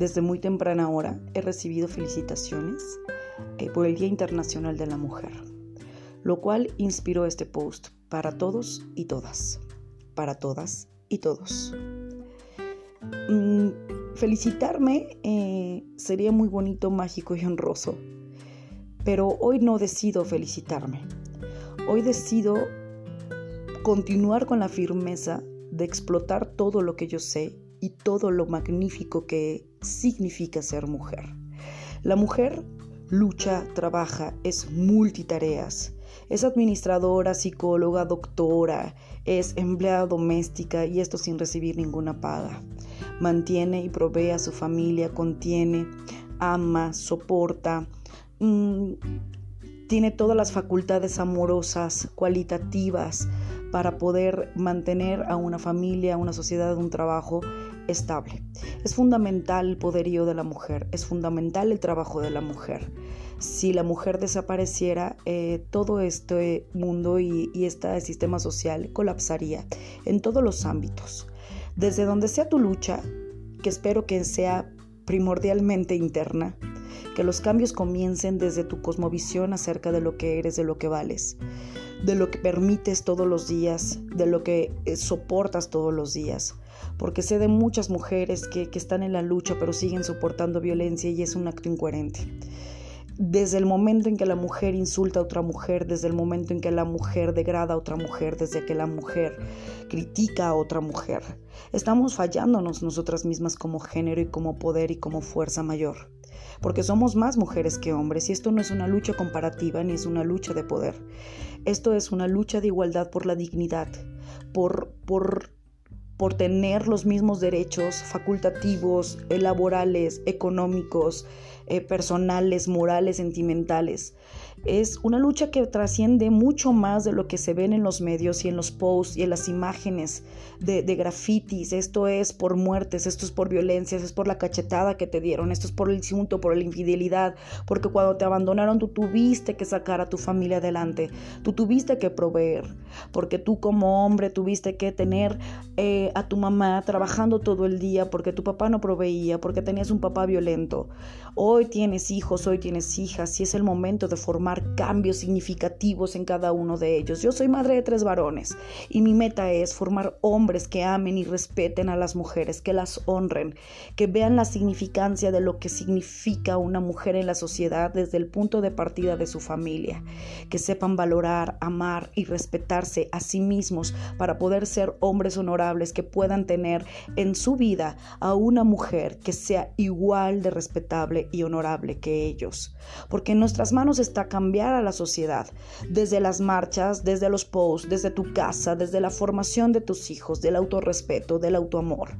desde muy temprana hora he recibido felicitaciones eh, por el Día Internacional de la Mujer, lo cual inspiró este post para todos y todas, para todas y todos. Mm, felicitarme eh, sería muy bonito, mágico y honroso, pero hoy no decido felicitarme. Hoy decido continuar con la firmeza de explotar todo lo que yo sé y todo lo magnífico que significa ser mujer. La mujer lucha, trabaja, es multitareas. Es administradora, psicóloga, doctora, es empleada doméstica y esto sin recibir ninguna paga. Mantiene y provee a su familia, contiene, ama, soporta, mm, tiene todas las facultades amorosas, cualitativas, para poder mantener a una familia, a una sociedad, un trabajo estable. Es fundamental el poderío de la mujer, es fundamental el trabajo de la mujer. Si la mujer desapareciera, eh, todo este mundo y, y este sistema social colapsaría en todos los ámbitos. Desde donde sea tu lucha, que espero que sea primordialmente interna, que los cambios comiencen desde tu cosmovisión acerca de lo que eres, de lo que vales de lo que permites todos los días, de lo que eh, soportas todos los días. Porque sé de muchas mujeres que, están en la lucha pero siguen soportando violencia y es un acto incoherente. Desde el momento en que la mujer insulta a otra mujer, desde el momento en que la mujer degrada a otra mujer, desde que la mujer critica a otra mujer, estamos fallándonos nosotras mismas como género y como poder y como fuerza mayor porque somos más mujeres que hombres y esto no es una lucha comparativa ni es una lucha de poder. Esto es una lucha de igualdad por la dignidad, por, por, por tener los mismos derechos facultativos, laborales, económicos, eh, personales, morales, sentimentales. Es una lucha que trasciende mucho más de lo que se ven en los medios y en los posts y en las imágenes de, grafitis. Esto es por muertes, esto es por violencias, es por la cachetada que te dieron, esto es por el insulto, por la infidelidad, porque cuando te abandonaron tú tuviste que sacar a tu familia adelante, tú tuviste que proveer, porque tú como hombre tuviste que tener eh, a tu mamá trabajando todo el día, porque tu papá no proveía, porque tenías un papá violento. Hoy tienes hijos, hoy tienes hijas y es el momento de formar cambios significativos en cada uno de ellos. Yo soy madre de tres varones y mi meta es formar hombres que amen y respeten a las mujeres, que las honren, que vean la significancia de lo que significa una mujer en la sociedad desde el punto de partida de su familia, que sepan valorar, amar y respetarse a sí mismos para poder ser hombres honorables que puedan tener en su vida a una mujer que sea igual de respetable y honorable que ellos. Porque en nuestras manos está cambiar a la sociedad, desde las marchas, desde los posts, desde tu casa, desde la formación de tus hijos, del autorrespeto, del autoamor,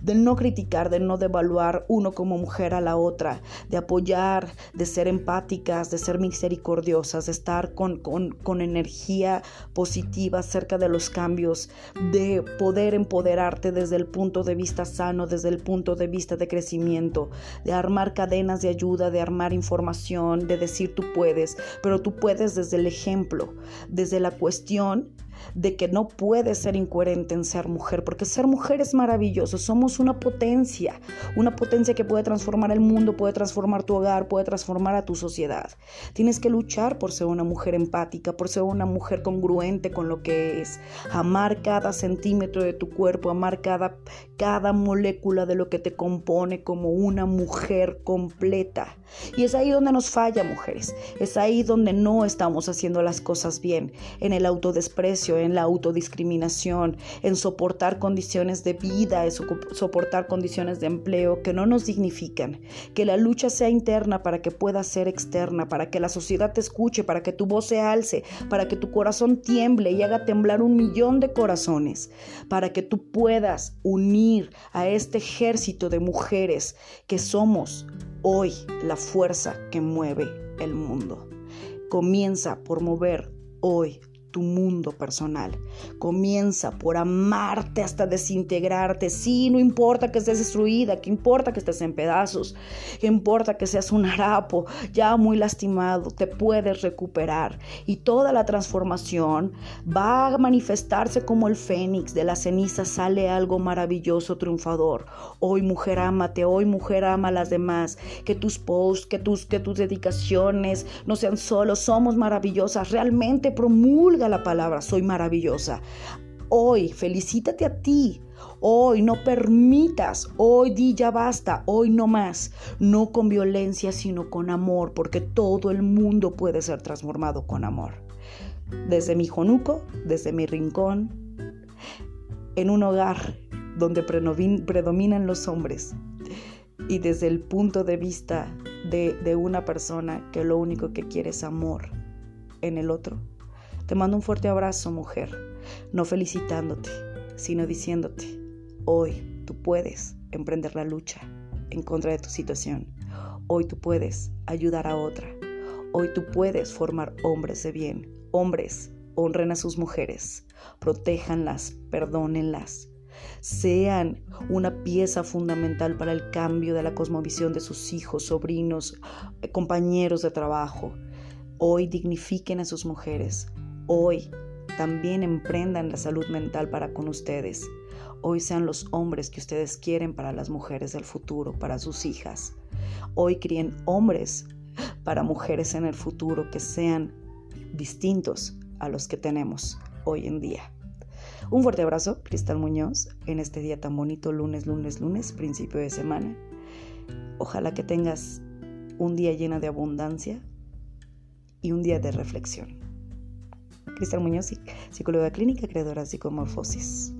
del no criticar, de no devaluar uno como mujer a la otra, de apoyar, de ser empáticas, de ser misericordiosas, de estar con, con, con energía positiva acerca de los cambios, de poder empoderarte desde el punto de vista sano, desde el punto de vista de crecimiento, de armar cadenas de ayuda, de armar información, de decir tú puedes, pero tú puedes desde el ejemplo, desde la cuestión de que no puedes ser incoherente en ser mujer, porque ser mujer es maravilloso, somos una potencia, una potencia que puede transformar el mundo, puede transformar tu hogar, puede transformar a tu sociedad. Tienes que luchar por ser una mujer empática, por ser una mujer congruente con lo que es, amar cada centímetro de tu cuerpo, amar cada, cada molécula de lo que te compone como una mujer completa. Y es ahí donde nos falla, mujeres, es ahí donde no estamos haciendo las cosas bien, en el autodesprecio en la autodiscriminación, en soportar condiciones de vida, en soportar condiciones de empleo que no nos dignifican. Que la lucha sea interna para que pueda ser externa, para que la sociedad te escuche, para que tu voz se alce, para que tu corazón tiemble y haga temblar un millón de corazones, para que tú puedas unir a este ejército de mujeres que somos hoy la fuerza que mueve el mundo. Comienza por mover hoy tu mundo personal. Comienza por amarte hasta desintegrarte. Sí, no importa que estés destruida, que importa que estés en pedazos, que importa que seas un harapo ya muy lastimado, te puedes recuperar. Y toda la transformación va a manifestarse como el fénix. De la ceniza sale algo maravilloso, triunfador. Hoy mujer, ámate, hoy mujer, ama a las demás. Que tus posts, que tus, que tus dedicaciones no sean solo, somos maravillosas. Realmente promulga la palabra, soy maravillosa. Hoy, felicítate a ti. Hoy no permitas, hoy di ya basta, hoy no más. No con violencia, sino con amor, porque todo el mundo puede ser transformado con amor. Desde mi jonuco, desde mi rincón, en un hogar donde predominan los hombres y desde el punto de vista de, de una persona que lo único que quiere es amor en el otro te mando un fuerte abrazo, mujer, no felicitándote, sino diciéndote, hoy tú puedes emprender la lucha en contra de tu situación. Hoy tú puedes ayudar a otra. Hoy tú puedes formar hombres de bien. Hombres, honren a sus mujeres, protéjanlas, perdónenlas. Sean una pieza fundamental para el cambio de la cosmovisión de sus hijos, sobrinos, compañeros de trabajo. Hoy dignifiquen a sus mujeres, Hoy también emprendan la salud mental para con ustedes. Hoy sean los hombres que ustedes quieren para las mujeres del futuro, para sus hijas. Hoy críen hombres para mujeres en el futuro que sean distintos a los que tenemos hoy en día. Un fuerte abrazo, Cristal Muñoz, en este día tan bonito, lunes, lunes, lunes, principio de semana. Ojalá que tengas un día lleno de abundancia y un día de reflexión. Cristal Muñoz, psicóloga clínica, creadora de Psicomorfosis.